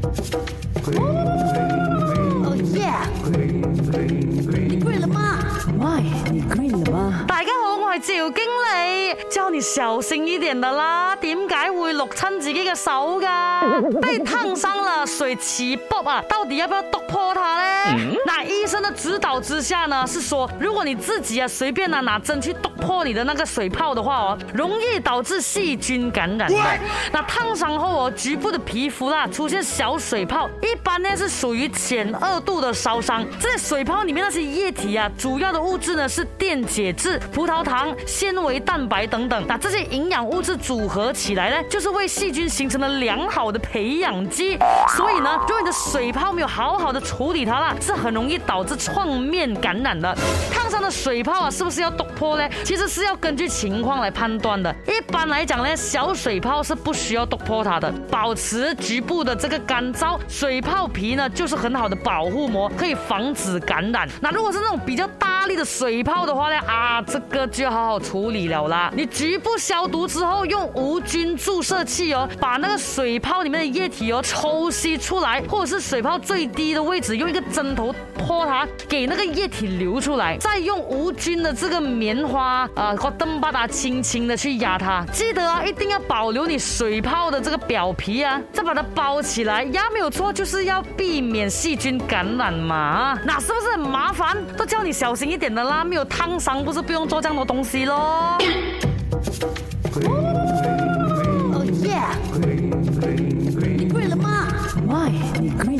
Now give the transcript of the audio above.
a 耶！你 green 了吗 h y 你 green 了吗？大家好。系赵经理，叫你小心一点的啦。点解会弄亲自己嘅手噶？被烫伤了，水起爆啊！到底要不要剁破它呢？那医生的指导之下呢，是说如果你自己啊随便啊拿针去剁破你的那个水泡的话哦，容易导致细菌感染那烫伤后哦，局部的皮肤啦出现小水泡，一般呢是属于浅二度的烧伤。这水泡里面那些液体啊，主要的物质呢是电解质、葡萄糖。纤维蛋白等等，那这些营养物质组合起来呢，就是为细菌形成了良好的培养基。所以呢，如果你的水泡没有好好的处理它啦，是很容易导致创面感染的。烫伤的水泡啊，是不是要突破呢？其实是要根据情况来判断的。一般来讲呢，小水泡是不需要突破它的，保持局部的这个干燥，水泡皮呢就是很好的保护膜，可以防止感染。那如果是那种比较大。大的水泡的话呢啊，这个就要好好处理了啦。你局部消毒之后，用无菌注射器哦，把那个水泡里面的液体哦抽吸出来，或者是水泡最低的位置用一个针头泼它，给那个液体流出来，再用无菌的这个棉花啊或灯巴达轻轻的去压它。记得啊，一定要保留你水泡的这个表皮啊，再把它包起来。压没有错，就是要避免细菌感染嘛。那是不是很麻烦？都叫你小心。一点的辣没有烫伤，不是不用做这样多东西喽？哦耶！你 green 了吗？Why？